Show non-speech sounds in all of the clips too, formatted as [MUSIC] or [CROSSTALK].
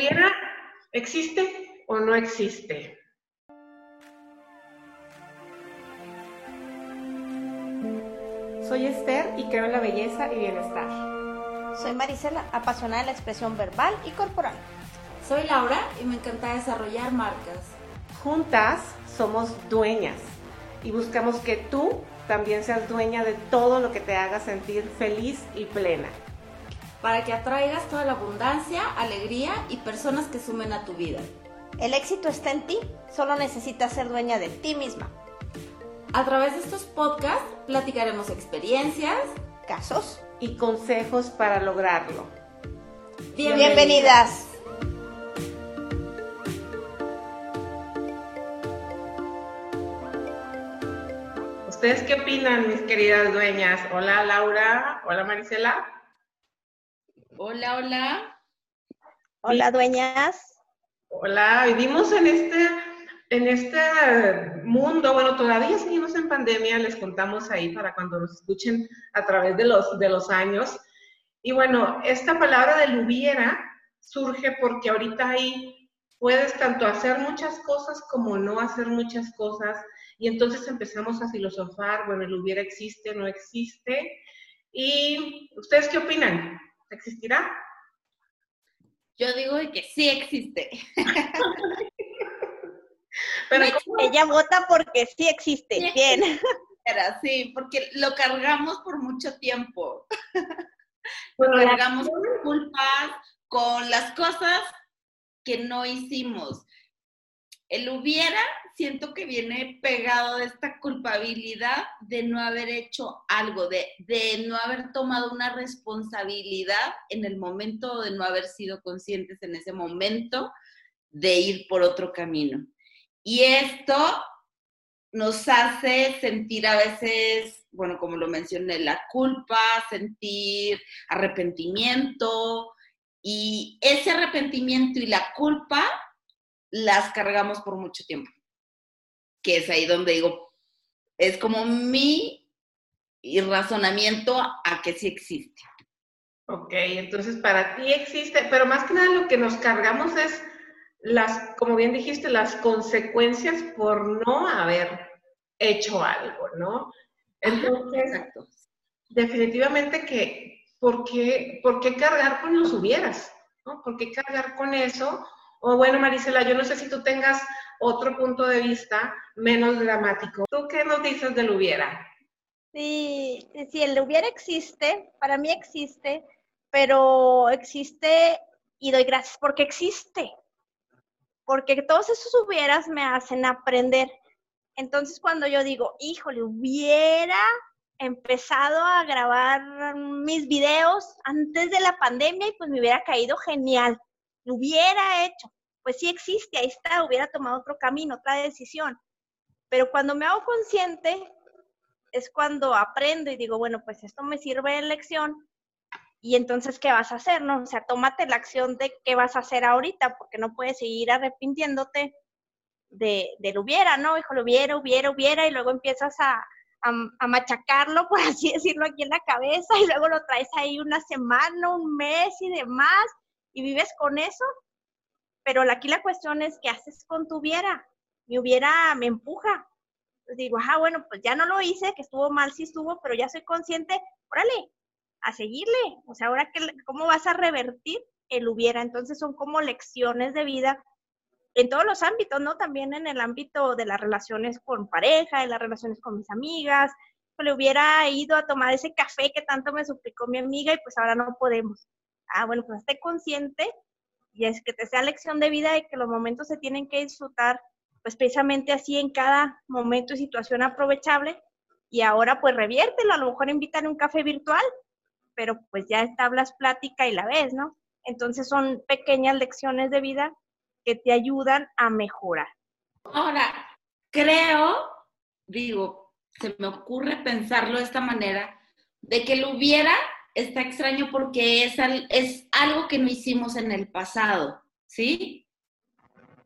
hubiera existe o no existe? Soy Esther y creo en la belleza y bienestar. Soy Marisela, apasionada de la expresión verbal y corporal. Soy Laura y me encanta desarrollar marcas. Juntas somos dueñas y buscamos que tú también seas dueña de todo lo que te haga sentir feliz y plena. Para que atraigas toda la abundancia, alegría y personas que sumen a tu vida. El éxito está en ti, solo necesitas ser dueña de ti misma. A través de estos podcasts platicaremos experiencias, casos y consejos para lograrlo. Bienvenidas. ¿Ustedes qué opinan, mis queridas dueñas? Hola Laura, hola Marisela. Hola, hola. Hola dueñas. Hola, vivimos en este, en este mundo, bueno, todavía seguimos en pandemia, les contamos ahí para cuando nos escuchen a través de los, de los años. Y bueno, esta palabra del hubiera surge porque ahorita ahí puedes tanto hacer muchas cosas como no hacer muchas cosas y entonces empezamos a filosofar, bueno, el hubiera existe, no existe. ¿Y ustedes qué opinan? ¿Existirá? Yo digo que sí existe. Pero ella vota porque sí existe. Bien. Sí, porque lo cargamos por mucho tiempo. Bueno, cargamos culpas con las cosas que no hicimos. El hubiera siento que viene pegado de esta culpabilidad de no haber hecho algo, de, de no haber tomado una responsabilidad en el momento, de no haber sido conscientes en ese momento de ir por otro camino. Y esto nos hace sentir a veces, bueno, como lo mencioné, la culpa, sentir arrepentimiento, y ese arrepentimiento y la culpa las cargamos por mucho tiempo que es ahí donde digo, es como mi razonamiento a que sí existe. Ok, entonces para ti existe, pero más que nada lo que nos cargamos es las, como bien dijiste, las consecuencias por no haber hecho algo, ¿no? Entonces, definitivamente que, ¿por qué, ¿por qué cargar con los hubieras? ¿no? ¿Por qué cargar con eso? O bueno, Marisela, yo no sé si tú tengas otro punto de vista menos dramático. ¿Tú qué nos dices del hubiera? Sí, sí, el hubiera existe, para mí existe, pero existe y doy gracias porque existe. Porque todos esos hubieras me hacen aprender. Entonces cuando yo digo, híjole, hubiera empezado a grabar mis videos antes de la pandemia y pues me hubiera caído genial. Hubiera hecho pues sí existe, ahí está, hubiera tomado otro camino, otra decisión. Pero cuando me hago consciente, es cuando aprendo y digo, bueno, pues esto me sirve de lección. Y entonces, ¿qué vas a hacer? No? O sea, tómate la acción de qué vas a hacer ahorita, porque no puedes seguir arrepintiéndote de, lo hubiera, ¿no? Hijo, lo hubiera, hubiera, hubiera, y luego empiezas a, a, machacarlo, [LAUGHS] por así decirlo, aquí en la cabeza, y luego lo traes ahí una semana, un mes y demás, y vives con eso, pero aquí la cuestión es, ¿qué haces con tu hubiera? Mi hubiera me empuja. Pues digo, ah, bueno, pues ya no lo hice, que estuvo mal, sí estuvo, pero ya soy consciente, órale, a seguirle. O sea, ahora, que, ¿cómo vas a revertir el hubiera? Entonces son como lecciones de vida en todos los ámbitos, ¿no? También en el ámbito de las relaciones con pareja, en las relaciones con mis amigas. Le hubiera ido a tomar ese café que tanto me suplicó mi amiga y pues ahora no podemos. Ah, bueno, pues esté consciente y es que te sea lección de vida y que los momentos se tienen que disfrutar, pues precisamente así en cada momento y situación aprovechable. Y ahora pues reviértelo, a lo mejor invitan un café virtual, pero pues ya establas plática y la ves, ¿no? Entonces son pequeñas lecciones de vida que te ayudan a mejorar. Ahora, creo, digo, se me ocurre pensarlo de esta manera, de que lo hubiera está extraño porque es, es algo que no hicimos en el pasado, ¿sí?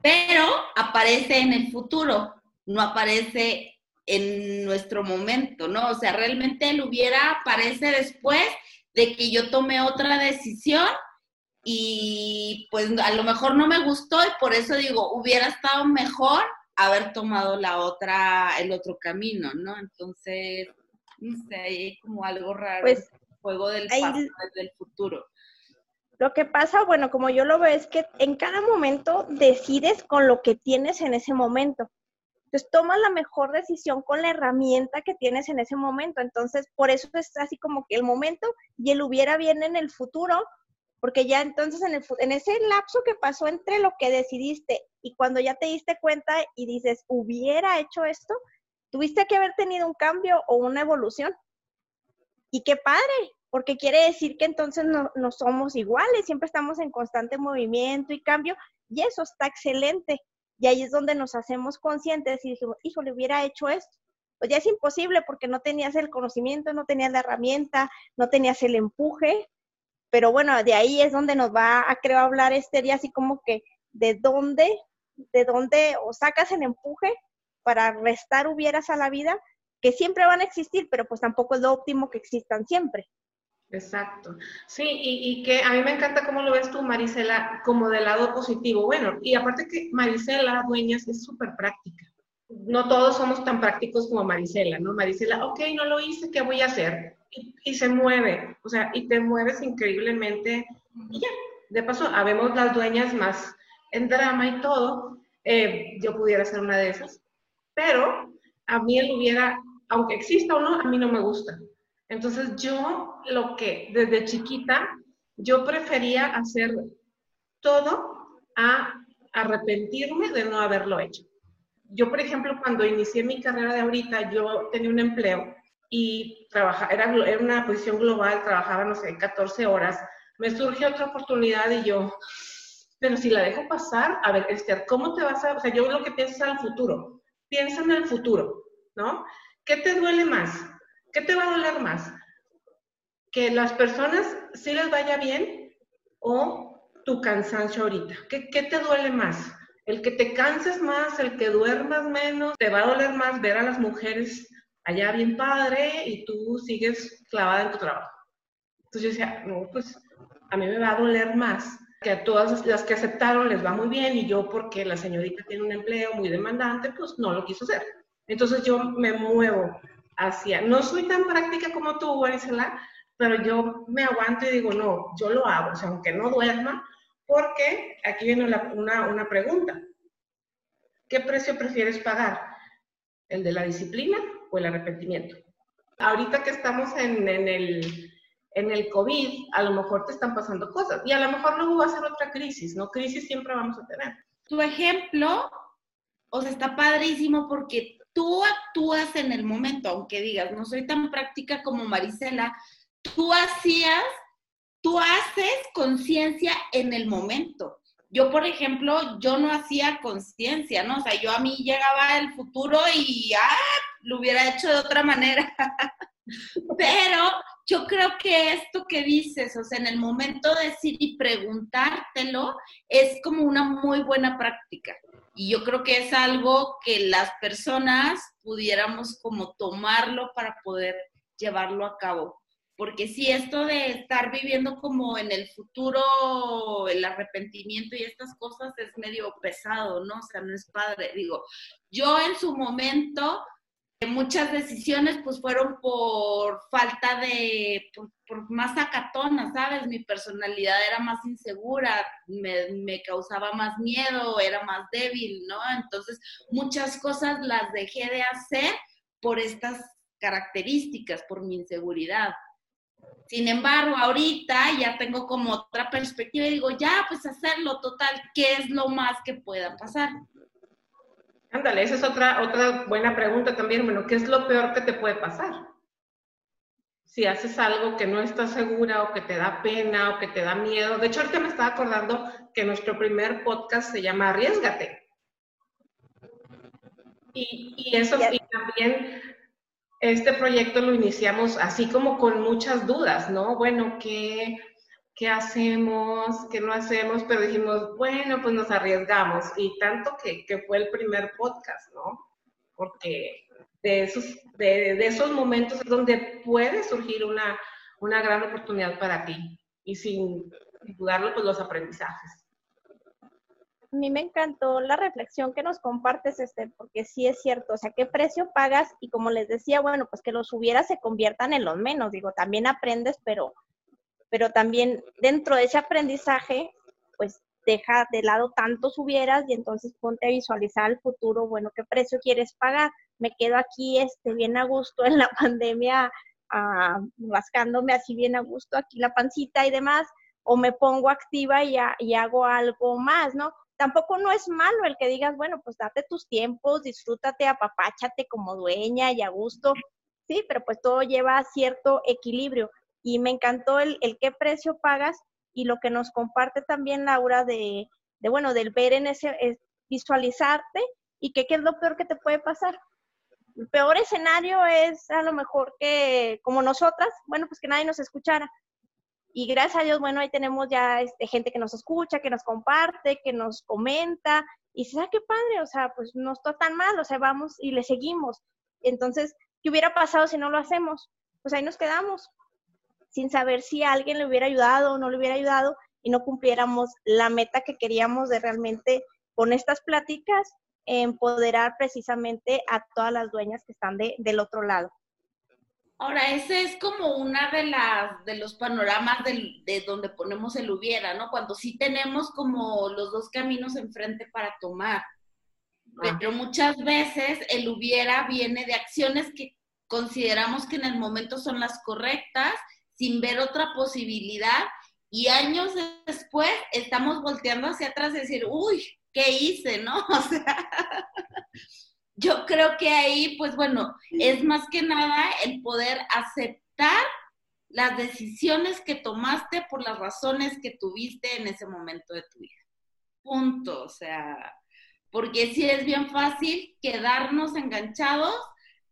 Pero aparece en el futuro, no aparece en nuestro momento, ¿no? O sea, realmente él hubiera aparece después de que yo tomé otra decisión y pues a lo mejor no me gustó y por eso digo, hubiera estado mejor haber tomado la otra, el otro camino, ¿no? Entonces, no sé, hay como algo raro, pues, juego del pasado, del futuro. Lo que pasa, bueno, como yo lo veo, es que en cada momento decides con lo que tienes en ese momento. Entonces tomas la mejor decisión con la herramienta que tienes en ese momento. Entonces, por eso es así como que el momento y el hubiera bien en el futuro, porque ya entonces en, el, en ese lapso que pasó entre lo que decidiste y cuando ya te diste cuenta y dices, hubiera hecho esto, tuviste que haber tenido un cambio o una evolución. Y qué padre, porque quiere decir que entonces no, somos iguales, siempre estamos en constante movimiento y cambio, y eso está excelente. Y ahí es donde nos hacemos conscientes y dijimos, le hubiera hecho esto. Pues ya es imposible porque no tenías el conocimiento, no tenías la herramienta, no tenías el empuje. Pero bueno, de ahí es donde nos va a, creo, hablar este día, así como que de dónde, de dónde o sacas el empuje para restar hubieras a la vida, que siempre van a existir, pero pues tampoco es lo óptimo que existan siempre. Exacto. Sí, y, que a mí me encanta cómo lo ves tú, Marisela, como del lado positivo. Bueno, y aparte que Marisela Dueñas es súper práctica. No todos somos tan prácticos como Marisela, ¿no? Marisela, ok, no lo hice, ¿qué voy a hacer? Y, se mueve, o sea, y te mueves increíblemente. Y ya, de paso, habemos las dueñas más en drama y todo. Eh, yo pudiera ser una de esas. Pero a mí él hubiera, aunque exista o no, a mí no me gusta. Entonces yo lo que desde chiquita, yo prefería hacer todo a arrepentirme de no haberlo hecho. Yo, por ejemplo, cuando inicié mi carrera de ahorita, yo tenía un empleo y trabajaba, era, era una posición global, trabajaba, no sé, 14 horas. Me surgió otra oportunidad y yo, pero si la dejo pasar, a ver, Esther, ¿cómo te vas a...? O sea, yo lo que pienso es al futuro. Piensa en el futuro, ¿no? ¿Qué te duele más? ¿Qué te va a doler más? ¿Que las personas sí les vaya bien o tu cansancio ahorita? ¿Qué, te duele más? ¿El que te canses más, el que duermas menos? ¿Te va a doler más ver a las mujeres allá bien padre y tú sigues clavada en tu trabajo? Entonces yo decía, no, pues a mí me va a doler más que a todas las que aceptaron les va muy bien y yo porque la señorita tiene un empleo muy demandante, pues no lo quiso hacer. Entonces yo me muevo hacia, no soy tan práctica como tú, Marisela, pero yo me aguanto y digo, no, yo lo hago, o sea, aunque no duerma, porque aquí viene una, una pregunta. ¿Qué precio prefieres pagar? ¿El de la disciplina o el arrepentimiento? Ahorita que estamos en, en, el, en el COVID, a lo mejor te están pasando cosas y a lo mejor luego va a ser otra crisis, ¿no? Crisis siempre vamos a tener. Tu ejemplo, o sea, está padrísimo porque tú actúas en el momento, aunque digas, no soy tan práctica como Marisela, tú hacías, tú haces conciencia en el momento. Yo, por ejemplo, yo no hacía conciencia, ¿no? O sea, yo a mí llegaba el futuro y, ah, lo hubiera hecho de otra manera. [LAUGHS] Pero yo creo que esto que dices, o sea, en el momento de decir y preguntártelo, es como una muy buena práctica. Y yo creo que es algo que las personas pudiéramos como tomarlo para poder llevarlo a cabo. Porque si esto de estar viviendo como en el futuro, el arrepentimiento y estas cosas es medio pesado, ¿no? O sea, no es padre. Digo, yo en su momento muchas decisiones pues fueron por falta de, por, más acatona, ¿sabes? Mi personalidad era más insegura, me, me, causaba más miedo, era más débil, ¿no? Entonces muchas cosas las dejé de hacer por estas características, por mi inseguridad. Sin embargo, ahorita ya tengo como otra perspectiva y digo, ya, pues hacerlo total, ¿qué es lo más que pueda pasar? Ándale, esa es otra, otra buena pregunta también. Bueno, ¿qué es lo peor que te puede pasar? Si haces algo que no estás segura o que te da pena o que te da miedo. De hecho, ahorita me estaba acordando que nuestro primer podcast se llama Arriesgate. Y, y eso, y también este proyecto lo iniciamos así como con muchas dudas, ¿no? Bueno, ¿qué, qué hacemos, qué no hacemos, pero dijimos, bueno, pues nos arriesgamos. Y tanto que, que fue el primer podcast, ¿no? Porque de esos, de, esos momentos es donde puede surgir una, una gran oportunidad para ti. Y sin, dudarlo, pues los aprendizajes. A mí me encantó la reflexión que nos compartes, este, porque sí es cierto, o sea, ¿qué precio pagas? Y como les decía, bueno, pues que los hubieras se conviertan en los menos, digo, también aprendes, pero, pero también dentro de ese aprendizaje, pues deja de lado tantos hubieras y entonces ponte a visualizar el futuro, bueno, ¿qué precio quieres pagar? Me quedo aquí este, bien a gusto en la [LAUGHS] pandemia, ah, rascándome así bien a gusto aquí la pancita y demás, o me pongo activa y, y hago algo más, ¿no? tampoco no es malo el que digas, bueno, pues date tus tiempos, disfrútate, apapáchate como dueña y a gusto, sí, pero pues todo lleva cierto equilibrio. Y me encantó el, el qué precio pagas y lo que nos comparte también Laura de, de bueno, del ver en ese, visualizarte y que qué es lo peor que te puede pasar. El peor escenario es a lo mejor que, como nosotras, bueno, pues que nadie nos escuchara. Y gracias a Dios, bueno, ahí tenemos ya este, gente que nos escucha, que nos comparte, que nos comenta. Y dices, ah, qué padre, o sea, pues no está tan mal, o sea, vamos y le seguimos. Entonces, ¿qué hubiera pasado si no lo hacemos? Pues ahí nos quedamos, sin saber si alguien le hubiera ayudado o no le hubiera ayudado y no cumpliéramos la meta que queríamos de realmente con estas pláticas empoderar precisamente a todas las dueñas que están de, del otro lado. Ahora, ese es como una de las de los panoramas de donde ponemos el hubiera, ¿no? Cuando sí tenemos como los dos caminos enfrente para tomar. Ah. Pero muchas veces el hubiera viene de acciones que consideramos que en el momento son las correctas, sin ver otra posibilidad, y años después estamos volteando hacia atrás y decir, uy, ¿qué hice, no? [LAUGHS] O sea, yo creo que ahí, pues bueno, es más que nada el poder aceptar las decisiones que tomaste por las razones que tuviste en ese momento de tu vida. Punto. O sea, porque sí es bien fácil quedarnos enganchados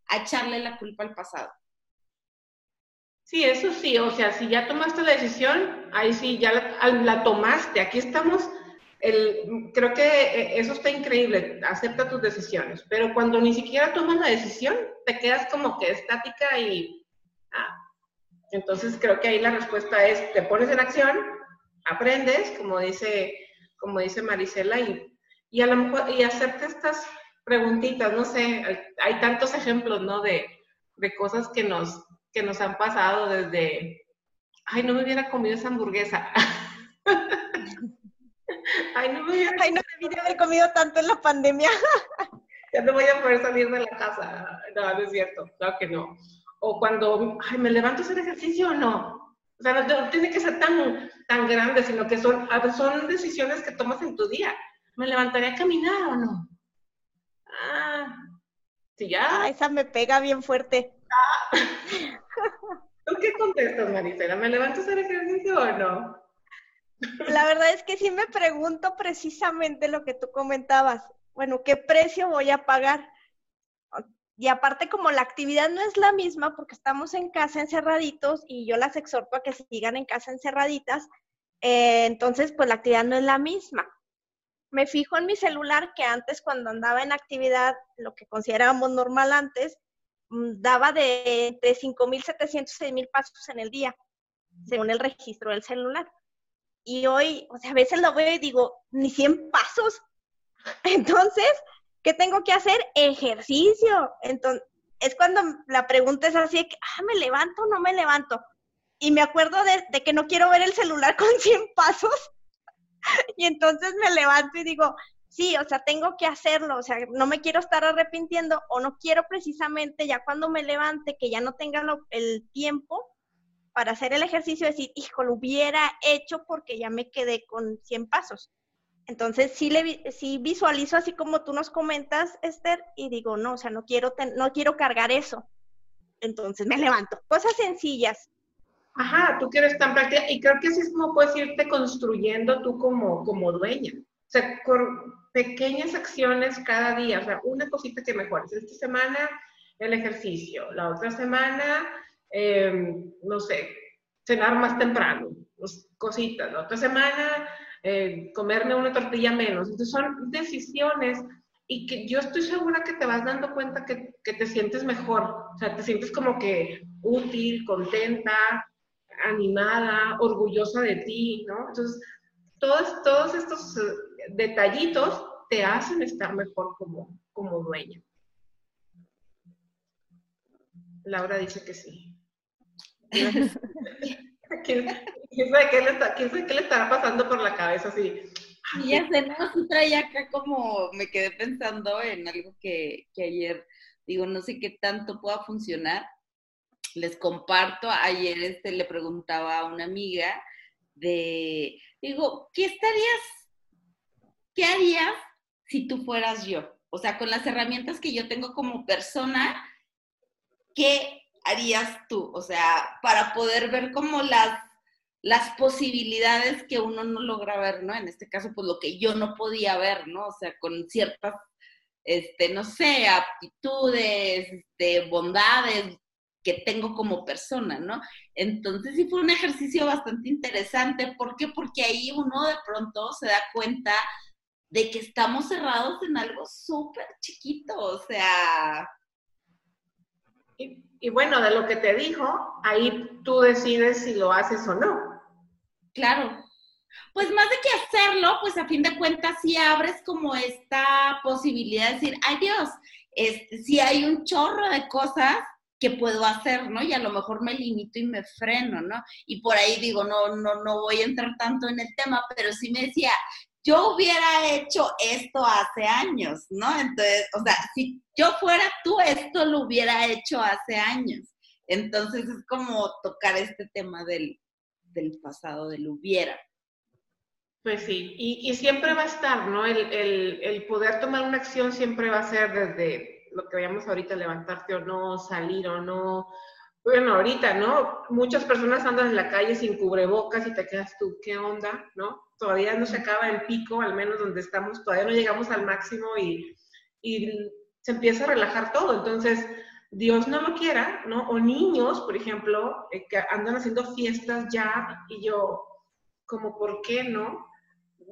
a echarle la culpa al pasado. Sí, eso sí, o sea, si ya tomaste la decisión, ahí sí, ya la, la tomaste. Aquí estamos creo que eh, eso está increíble, acepta tus decisiones, pero cuando ni siquiera tomas la decisión, te quedas como que estática y... Ah, entonces creo que ahí la respuesta es, te pones en acción, aprendes, como dice, como dice Marisela, y, y a lo mejor, y estas preguntitas, no sé, hay, tantos ejemplos, ¿no? De, de cosas que nos, que nos han pasado desde, ay, no me hubiera comido esa hamburguesa. [LAUGHS] Ay, no, me Ay, no debí haber comido tanto en la pandemia. [LAUGHS] ya no voy a poder salir de la casa. No, no es cierto, claro que no. O cuando, ay, ¿me levanto a hacer ejercicio o no? O sea, no, tiene que ser tan, tan grande, sino que son, son decisiones que tomas en tu día. ¿Me levantaré a caminar o no? Ah, sí, ya. Ah, esa me pega bien fuerte. Ah. [LAUGHS] ¿Tú qué contestas, Marisela? ¿Me levanto a hacer ejercicio o no? La verdad es que sí me pregunto precisamente lo que tú comentabas. Bueno, ¿qué precio voy a pagar? Y aparte, como la actividad no es la misma, porque estamos en casa encerraditos y yo las exhorto a que sigan en casa encerraditas, eh, entonces, pues la actividad no es la misma. Me fijo en mi celular que antes, cuando andaba en actividad, lo que considerábamos normal antes, daba de entre 5.700 y 6.000 pasos en el día, según el registro del celular y hoy, o sea, a veces lo veo y digo, ni 100 pasos. [LAUGHS] Entonces, ¿qué tengo que hacer? Ejercicio. Entonces, es cuando la pregunta es así, que, ah, ¿me levanto o no me levanto? Y me acuerdo de, de que no quiero ver el celular [LAUGHS] con 100 pasos. y entonces me levanto y digo, sí, o sea, tengo que hacerlo, o sea, no me quiero estar arrepintiendo o no quiero precisamente ya cuando me levante que ya no tenga el tiempo, para hacer el ejercicio decir, hijo, lo hubiera hecho porque ya me quedé con 100 pasos. Entonces sí, le, sí visualizo así como tú nos comentas, Esther, y digo, no, o sea, no quiero, no quiero cargar eso. Entonces me levanto. Cosas sencillas. Ajá, tú quieres tan práctica y creo que así es como puedes irte construyendo tú como, como dueña. O sea, con pequeñas acciones cada día, o sea, una cosita que mejores. Esta semana el ejercicio, la otra semana Em, no sé, cenar más temprano, pues, cositas. La otra semana, eh, comerme una tortilla menos. Entonces son decisiones y que yo estoy segura que te vas dando cuenta que, que te sientes mejor, o sea, te sientes como que útil, contenta, animada, orgullosa de ti, ¿no? Entonces, todos, todos estos eh, detallitos te hacen estar mejor como, como dueño. Laura dice que sí. [LAUGHS] ¿Quién, sabe qué le está, quién sabe qué le estará pasando por la cabeza así? Y ya sé, no, sí traía acá como, me quedé pensando en algo que, que ayer, digo, no sé qué tanto pueda funcionar. Les comparto, ayer este le preguntaba a una amiga de, digo, ¿qué estarías, qué harías si tú fueras yo? O sea, con las herramientas que yo tengo como persona, ¿qué harías tú? O sea, para poder ver como las, las posibilidades que uno no logra ver, ¿no? En este caso, pues lo que yo no podía ver, ¿no? O sea, con ciertas, este, no sé, aptitudes, este, bondades que tengo como persona, ¿no? Entonces sí fue un ejercicio bastante interesante. ¿Por qué? Porque ahí uno de pronto se da cuenta de que estamos cerrados en algo súper chiquito, o sea, y, bueno, de lo que te dijo, ahí tú decides si lo haces o no. Claro. Pues más de que hacerlo, pues a fin de cuentas sí abres como esta posibilidad de decir, ay Dios, este, si hay un chorro de cosas que puedo hacer, ¿no? Y a lo mejor me limito y me freno, ¿no? Y por ahí digo, no, no, no voy a entrar tanto en el tema, pero sí me decía, yo hubiera hecho esto hace años, ¿no? Entonces, o sea, si yo fuera tú, esto lo hubiera hecho hace años. Entonces es como tocar este tema del, pasado, del hubiera. Pues sí, y, siempre va a estar, ¿no? El, poder tomar una acción siempre va a ser desde lo que veíamos ahorita, levantarte o no, salir o no. Bueno, ahorita, ¿no? Muchas personas andan en la calle sin cubrebocas y te quedas tú, ¿qué onda? ¿No? todavía no se acaba el pico, al menos donde estamos, todavía no llegamos al máximo y, se empieza a relajar todo. Entonces, Dios no lo quiera, ¿no? O niños, por ejemplo, eh, que andan haciendo fiestas ya y yo, como, ¿por qué no?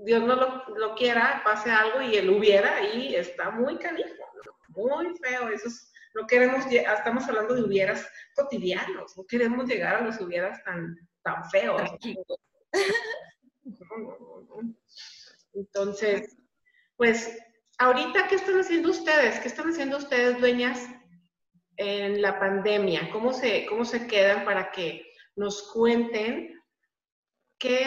Dios no lo, quiera, pase algo y él hubiera y está muy canijo, muy feo. Eso no queremos, estamos hablando de hubieras cotidianos, no queremos llegar a los hubieras tan, tan feos. Entonces, pues, ahorita, ¿qué están haciendo ustedes? ¿Qué están haciendo ustedes, dueñas, en la pandemia? ¿Cómo se, cómo se quedan para que nos cuenten qué,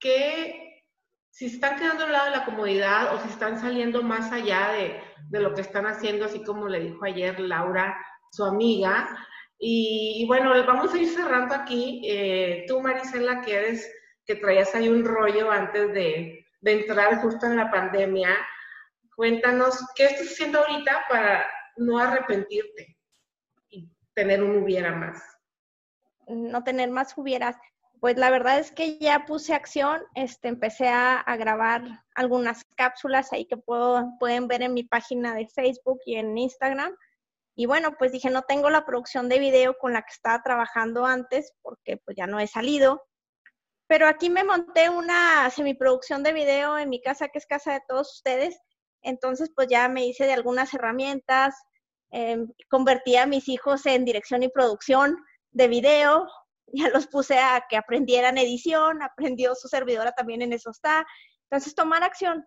qué, si están quedando al lado de la comodidad o si están saliendo más allá de, lo que están haciendo, así como le dijo ayer Laura, su amiga. Y, bueno, vamos a ir cerrando aquí. Eh, tú, Marisela, que eres que traías ahí un rollo antes de, entrar justo en la pandemia. Cuéntanos, ¿qué estás haciendo ahorita para no arrepentirte y tener un hubiera más? No tener más hubieras. Pues la verdad es que ya puse acción, este, empecé a, grabar algunas cápsulas ahí que puedo, pueden ver en mi página de Facebook y en Instagram. Y bueno, pues dije, no tengo la producción de video con la que estaba trabajando antes porque pues ya no he salido. Pero aquí me monté una semiproducción de video en mi casa, que es casa de todos ustedes. Entonces, pues ya me hice de algunas herramientas, em, convertí a mis hijos en dirección y producción de video, ya los puse a que aprendieran edición, aprendió su servidora también en eso está. Entonces, tomar acción.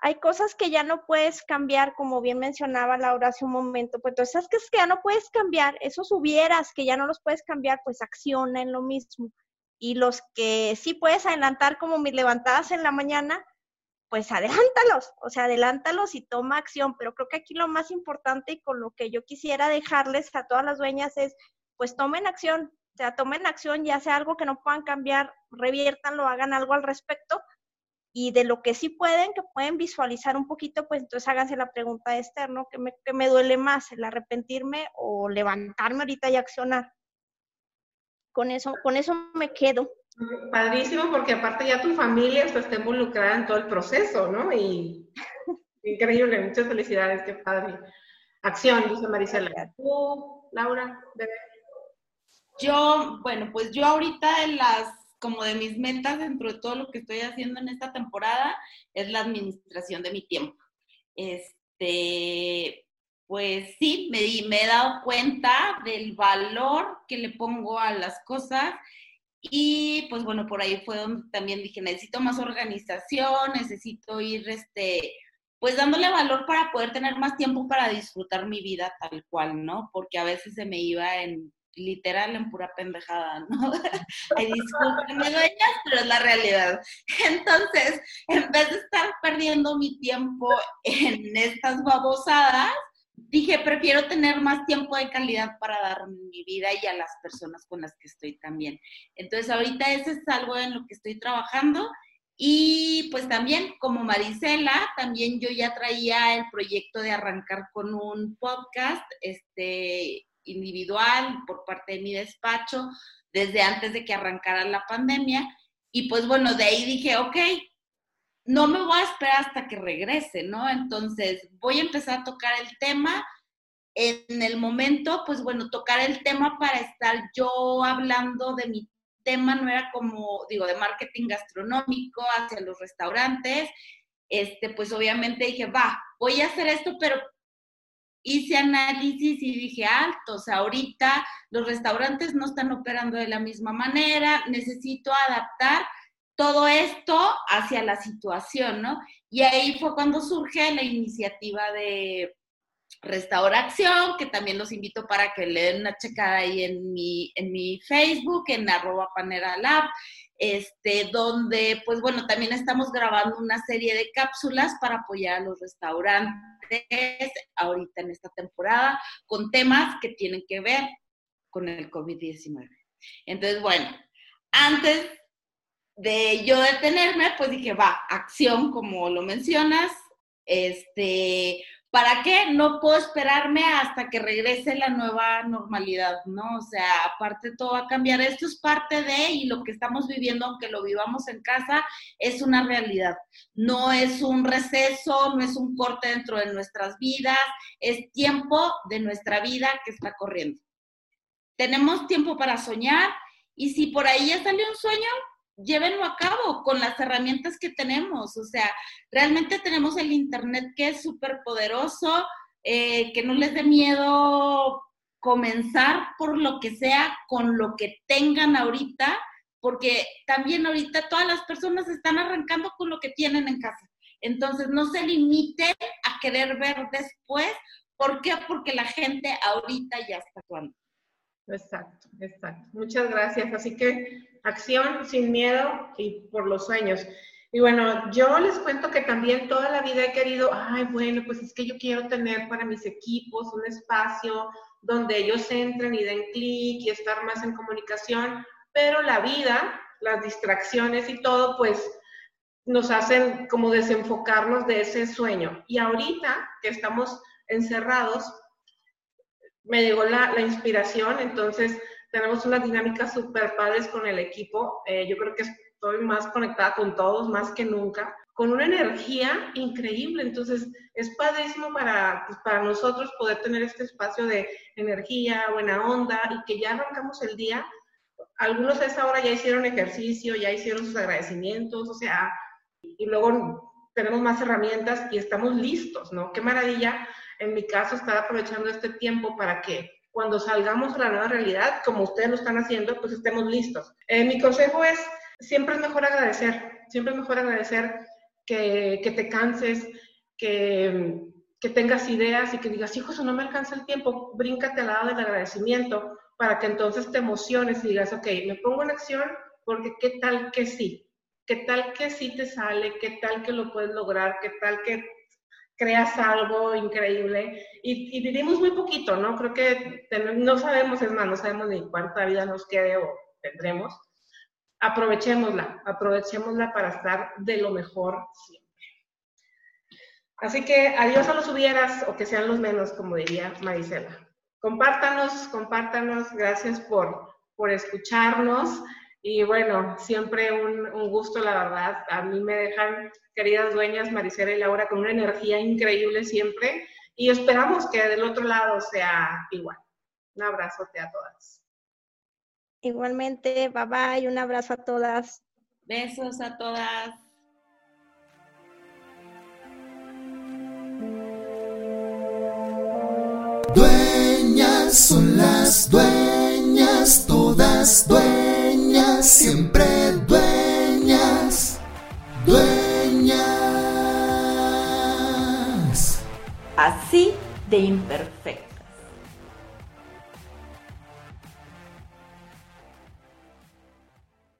Hay cosas que ya no puedes cambiar, como bien mencionaba Laura hace un momento. Pues entonces, esas que ya no puedes cambiar, esos hubieras que ya no los puedes cambiar, pues acciona en lo mismo y los que sí puedes adelantar como mis levantadas en la mañana, pues adelántalos, o sea, adelántalos y toma acción. Pero creo que aquí lo más importante y con lo que yo quisiera dejarles a todas las dueñas es, pues tomen acción, o sea, tomen acción, ya sea algo que no puedan cambiar, reviértanlo, hagan algo al respecto. Y de lo que sí pueden, que pueden visualizar un poquito, pues entonces háganse la pregunta de Esther, ¿no? ¿Qué me, qué me duele más, el arrepentirme o levantarme ahorita y accionar? con eso, con eso me quedo. Padrísimo, porque aparte ya tu familia está involucrada en todo el proceso, ¿no? Y [LAUGHS] increíble, muchas felicidades, qué padre. Acción, dice Marisela. ¿Tú, Laura? Yo, bueno, pues yo ahorita en las, como de mis metas dentro de todo lo que estoy haciendo en esta temporada, es la administración de mi tiempo. Este, pues sí, me, me he dado cuenta del valor que le pongo a las cosas Y pues bueno, por ahí fue donde también dije, necesito más organización, necesito ir, este, pues dándole valor para poder tener más tiempo para disfrutar mi vida tal cual, ¿no? Porque a veces se me iba en literal en pura pendejada, ¿no? [LAUGHS] Ay, discúlpenme, dueñas, pero es la realidad. Entonces, en vez de estar perdiendo mi tiempo en estas babosadas, dije, prefiero tener más tiempo de calidad para dar mi vida y a las personas con las que estoy también. Entonces, ahorita ese es algo en lo que estoy trabajando. Y pues también como Marisela, también yo ya traía el proyecto de arrancar con un podcast este, individual por parte de mi despacho desde antes de que arrancara la pandemia. Y pues bueno, de ahí dije, ok, no me voy a esperar hasta que regrese, ¿no? Entonces voy a empezar a tocar el tema. En el momento, pues bueno, tocar el tema para estar yo hablando de mi tema, no era como, digo, de marketing gastronómico hacia los restaurantes. Este, pues obviamente dije, va, voy a hacer esto, pero hice análisis y dije, alto, o sea, ahorita los restaurantes no están operando de la misma manera, necesito adaptar todo esto hacia la situación, ¿no? Y ahí fue cuando surge la iniciativa de Restauración, que también los invito para que le den una checada ahí en mi, en mi Facebook, en arroba panera lab, este, donde, pues bueno, también estamos grabando una serie de cápsulas para apoyar a los restaurantes ahorita en esta temporada, con temas que tienen que ver con el COVID-19. Entonces, bueno, antes de yo detenerme, pues dije, va, acción, como lo mencionas, este, ¿para qué? No puedo esperarme hasta que regrese la nueva normalidad, ¿no? O sea, aparte todo va a cambiar. Esto es parte de, y lo que estamos viviendo, aunque lo vivamos en casa, es una realidad. No es un receso, no es un corte dentro de nuestras vidas, es tiempo de nuestra vida que está corriendo. Tenemos tiempo para soñar y si por ahí ya salió un sueño, llévenlo a cabo con las herramientas que tenemos. O sea, realmente tenemos el Internet que es súper poderoso, eh, que no les dé miedo comenzar por lo que sea, con lo que tengan ahorita, porque también ahorita todas las personas están arrancando con lo que tienen en casa. Entonces, no se limiten a querer ver después. ¿Por qué? Porque la gente ahorita ya está actuando. Exacto, exacto. Muchas gracias. Así que acción sin miedo y por los sueños. Y bueno, yo les cuento que también toda la vida he querido, ay, bueno, pues es que yo quiero tener para mis equipos un espacio donde ellos entren y den clic y estar más en comunicación, pero la vida, las distracciones y todo, pues nos hacen como desenfocarnos de ese sueño. Y ahorita que estamos encerrados, me llegó la, la inspiración, entonces tenemos unas dinámicas súper padres con el equipo. Eh, yo creo que estoy más conectada con todos, más que nunca, con una energía increíble. Entonces, es padrísimo para, pues, para nosotros poder tener este espacio de energía, buena onda y que ya arrancamos el día. Algunos a esa hora ya hicieron ejercicio, ya hicieron sus agradecimientos, o sea, y luego tenemos más herramientas y estamos listos, ¿no? Qué maravilla en mi caso, estar aprovechando este tiempo para que cuando salgamos a la nueva realidad, como ustedes lo están haciendo, pues estemos listos. Eh, mi consejo es, siempre es mejor agradecer, siempre es mejor agradecer que, que te canses, que, que, tengas ideas y que digas, hijos, no me alcanza el tiempo, bríncate al lado del agradecimiento para que entonces te emociones y digas, ok, me pongo en acción porque qué tal que sí, qué tal que sí te sale, qué tal que lo puedes lograr, qué tal que creas algo increíble y, vivimos muy poquito, ¿no? Creo que no sabemos, es más, no sabemos ni cuánta vida nos quede o tendremos. Aprovechémosla, aprovechémosla para estar de lo mejor siempre. Así que adiós a los hubieras o que sean los menos, como diría Marisela. Compártanos, compártanos, gracias por, por escucharnos. Y bueno, siempre un, gusto, la verdad. A mí me dejan, queridas dueñas, Maricela y Laura, con una energía increíble siempre. Y esperamos que del otro lado sea igual. Un abrazote a todas. Igualmente, bye bye, un abrazo a todas. Besos a todas. Dueñas son las dueñas, todas dueñas dueñas, siempre dueñas, dueñas. Así de imperfecto.